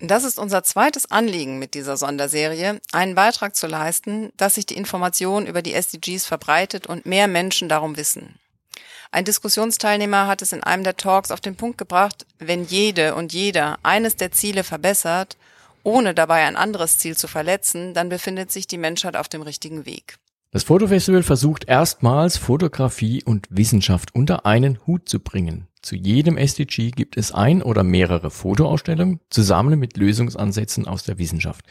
Das ist unser zweites Anliegen mit dieser Sonderserie, einen Beitrag zu leisten, dass sich die Information über die SDGs verbreitet und mehr Menschen darum wissen. Ein Diskussionsteilnehmer hat es in einem der Talks auf den Punkt gebracht, wenn jede und jeder eines der Ziele verbessert, ohne dabei ein anderes Ziel zu verletzen, dann befindet sich die Menschheit auf dem richtigen Weg. Das Fotofestival versucht erstmals Fotografie und Wissenschaft unter einen Hut zu bringen. Zu jedem SDG gibt es ein oder mehrere Fotoausstellungen zusammen mit Lösungsansätzen aus der Wissenschaft.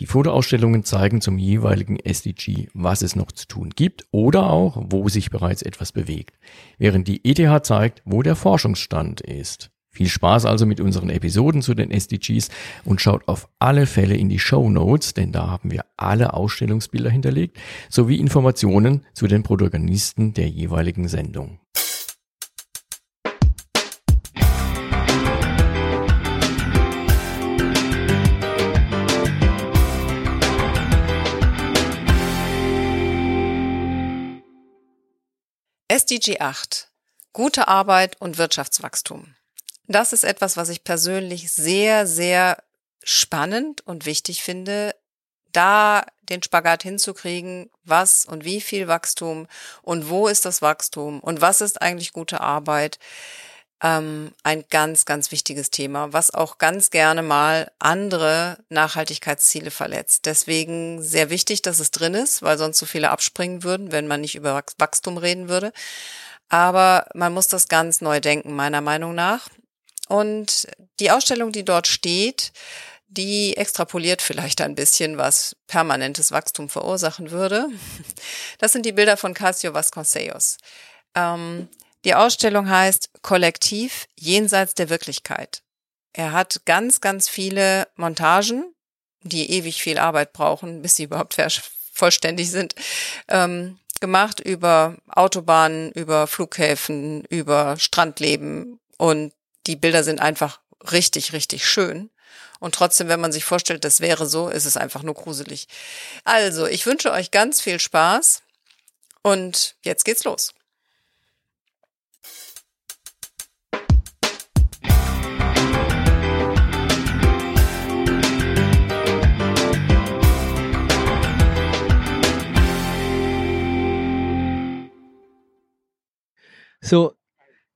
Die Fotoausstellungen zeigen zum jeweiligen SDG, was es noch zu tun gibt oder auch, wo sich bereits etwas bewegt, während die ETH zeigt, wo der Forschungsstand ist. Viel Spaß also mit unseren Episoden zu den SDGs und schaut auf alle Fälle in die Show Notes, denn da haben wir alle Ausstellungsbilder hinterlegt, sowie Informationen zu den Protagonisten der jeweiligen Sendung. SDG 8. Gute Arbeit und Wirtschaftswachstum. Das ist etwas, was ich persönlich sehr, sehr spannend und wichtig finde, da den Spagat hinzukriegen, was und wie viel Wachstum und wo ist das Wachstum und was ist eigentlich gute Arbeit. Ähm, ein ganz, ganz wichtiges Thema, was auch ganz gerne mal andere Nachhaltigkeitsziele verletzt. Deswegen sehr wichtig, dass es drin ist, weil sonst so viele abspringen würden, wenn man nicht über Wachstum reden würde. Aber man muss das ganz neu denken, meiner Meinung nach. Und die Ausstellung, die dort steht, die extrapoliert vielleicht ein bisschen, was permanentes Wachstum verursachen würde. Das sind die Bilder von Casio Vasconcelos. Ähm, die Ausstellung heißt Kollektiv jenseits der Wirklichkeit. Er hat ganz, ganz viele Montagen, die ewig viel Arbeit brauchen, bis sie überhaupt vollständig sind, ähm, gemacht über Autobahnen, über Flughäfen, über Strandleben und die Bilder sind einfach richtig, richtig schön. Und trotzdem, wenn man sich vorstellt, das wäre so, ist es einfach nur gruselig. Also, ich wünsche euch ganz viel Spaß und jetzt geht's los. So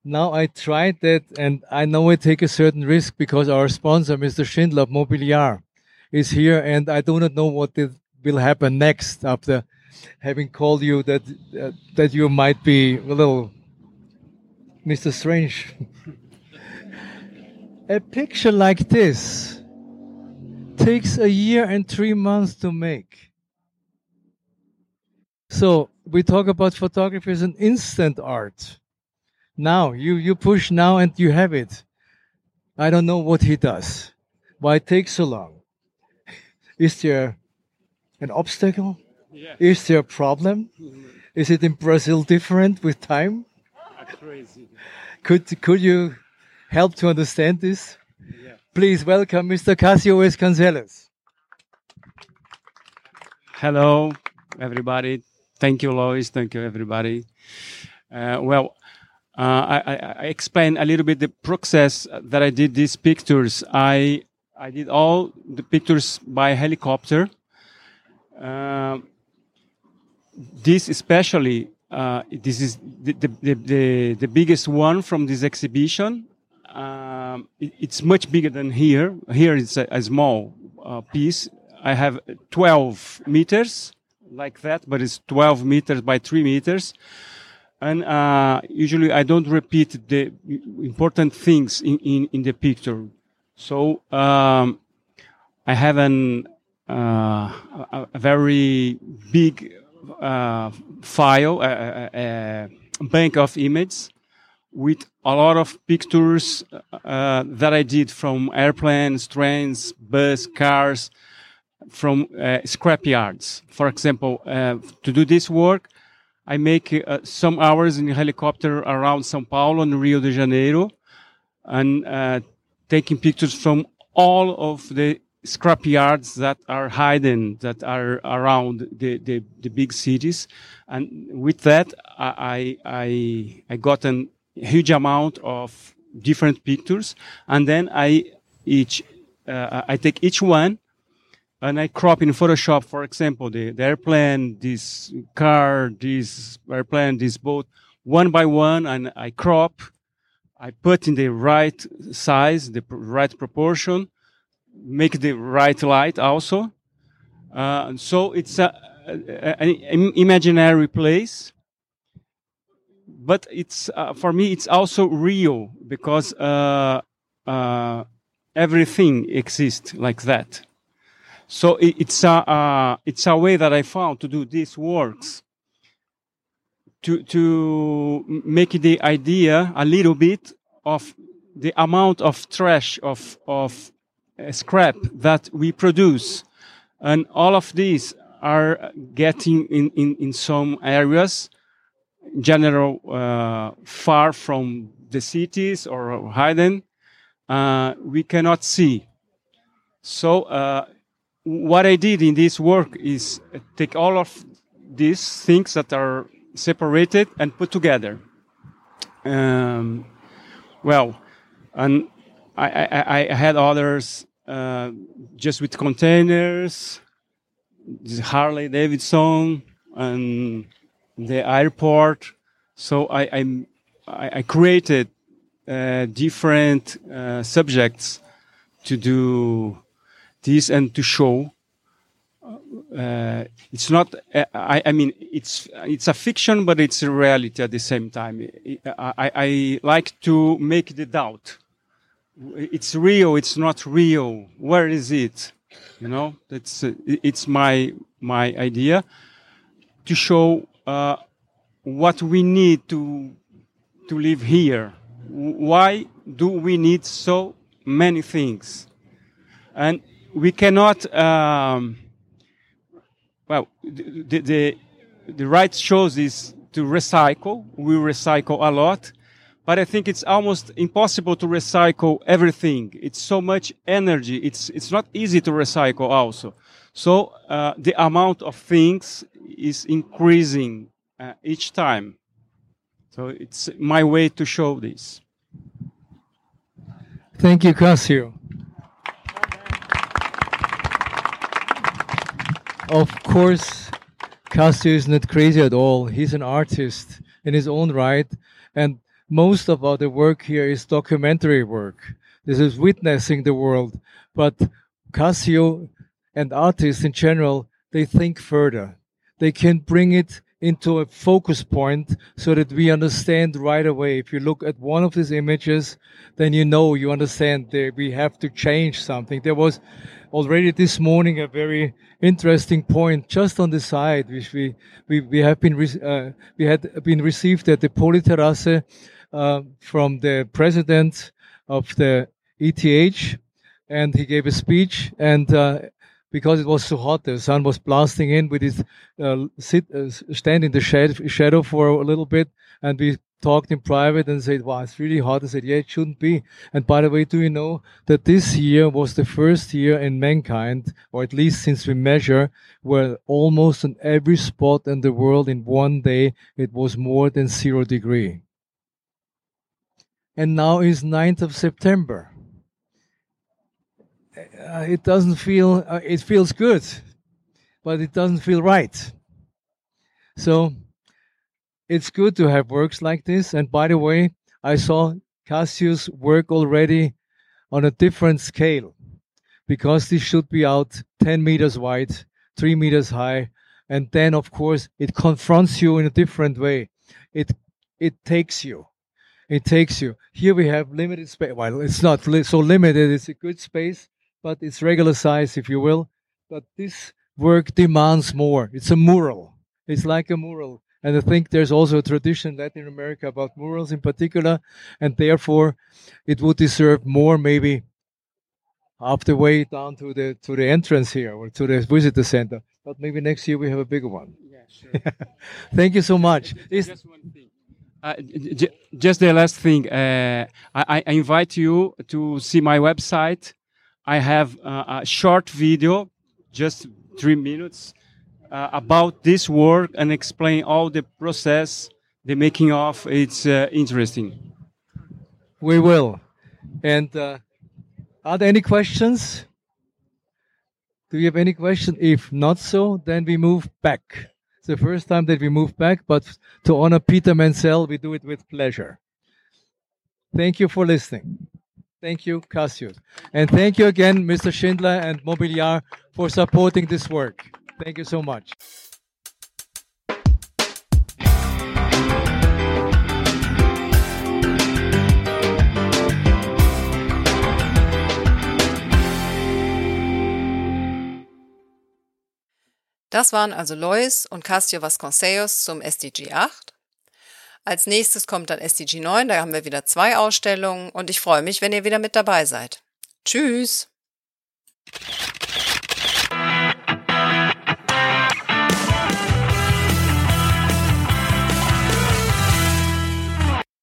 now I tried that and I know I take a certain risk because our sponsor, Mr. Schindler Mobiliar, is here and I do not know what will happen next after having called you that, uh, that you might be a little Mr. Strange. a picture like this takes a year and three months to make. So we talk about photography as an instant art. Now you you push now and you have it. I don't know what he does. Why it takes so long? Is there an obstacle? Yeah. Is there a problem? Is it in Brazil different with time? Crazy. Could could you help to understand this? Yeah. Please welcome Mr. Cássio Vasconcellos. Hello, everybody. Thank you, Lois. Thank you, everybody. Uh, well, I, I, I explain a little bit the process that I did these pictures. I I did all the pictures by helicopter. Um this especially, uh, this is the, the, the, the, the biggest one from this exhibition. Um, it- it's much bigger than here. Here it's a, a small uh, piece. I have 12 meters like that, but it's 12 meters by 3 meters. And uh, usually I don't repeat the important things in, in, in the picture. So um, I have an, uh, a, a very big uh, file, a, a, bank of images with a lot of pictures uh, that I did from airplanes, trains, bus, cars, from uh, scrap yards. For example, uh, to do this work, I make uh, some hours in helicopter around São Paulo and Rio de Janeiro, and uh, taking pictures from all of the scrap yards that are hidden, that are around the, the, the big cities. And with that, I, I, I got a huge amount of different pictures. And then I each, uh, I take each one and I crop in Photoshop, for example, the, the airplane, this car, this airplane, this boat, one by one, and I crop. I put in the right size, the right proportion, make the right light also. Uh, and so it's a, a- an imaginary place, but it's uh, for me it's also real because uh, uh, everything exists like that. So it, it's a uh, it's a way that I found to do these works to to make the idea a little bit of the amount of trash of of uh, scrap that we produce, and all of these are getting in in, in some areas, in general uh, far from the cities or hidden. Uh, we cannot see. So uh, what I did in this work is take all of these things that are separated and put together. Um, well, and I, I, I had others uh, just with containers, Harley Davidson, and the airport. So I, I, I created uh, different uh, subjects to do this and to show. Uh, it's not. Uh, I, I mean, it's it's a fiction, but it's a reality at the same time. I, I, I like to make the doubt. It's real. It's not real. Where is it? You know, that's uh, it's my my idea to show uh, what we need to to live here. Why do we need so many things? And we cannot. Um, well, the, the, the, right choice is to recycle. We recycle a lot, but I think it's almost impossible to recycle everything. It's so much energy. It's, it's not easy to recycle also. So, uh, the amount of things is increasing uh, each time. So it's my way to show this. Thank you, Cássio. Of course, Cássio is not crazy at all. He's an artist in his own right, and most of our the work here is documentary work. This is witnessing the world. But Cássio and artists in general, they think further. They can bring it into a focus point so that we understand right away. If you look at one of these images, then you know, you understand that we have to change something. There was already this morning a very interesting point just on the side, which we, we, we have been, uh, we had been received at the Polyterrasse, uh, from the president of the ETH and he gave a speech and, uh, because it was so hot, the sun was blasting in with his uh, sit, uh, stand in the shadow for a little bit, and we talked in private and said, "Wow, it's really hot." I said, "Yeah, it shouldn't be." And by the way, do you know that this year was the first year in mankind, or at least since we measure, where almost in every spot in the world in one day it was more than zero degree. And now is 9th of September uh, it doesn't feel, uh, it feels good, but it doesn't feel right. So it's good to have works like this. And by the way, I saw Cássio's work already on a different scale because this should be out 10 meters wide, 3 meters high. And then, of course, it confronts you in a different way. It, it takes you. It takes you. Here we have limited space. Well, it's not li- so limited. It's a good space, but it's regular size, if you will. But this work demands more. It's a mural. It's like a mural. And I think there's also a tradition in Latin America about murals in particular, and therefore it would deserve more maybe half the way down to the to the entrance here or to the visitor center. But maybe next year we have a bigger one. Yeah, sure. Thank you so much. Just, just one thing. Uh, just the last thing. Uh, I, I invite you to see my website I have uh, a short video, just three minutes, uh, about this work and explain all the process, the making of. It's uh, interesting. We will. And uh, are there any questions? Do you have any question? If not so, then we move back. It's the first time that we move back, but to honor Peter Mansell, we do it with pleasure. Thank you for listening. Thank you, Cassius. And thank you again, Mr. Schindler and Mobiliar, for supporting this work. Thank you so much. Das waren also Lois und Castio Vasconcelos zum SDG 8. Als nächstes kommt dann SDG 9, da haben wir wieder zwei Ausstellungen und ich freue mich, wenn ihr wieder mit dabei seid. Tschüss!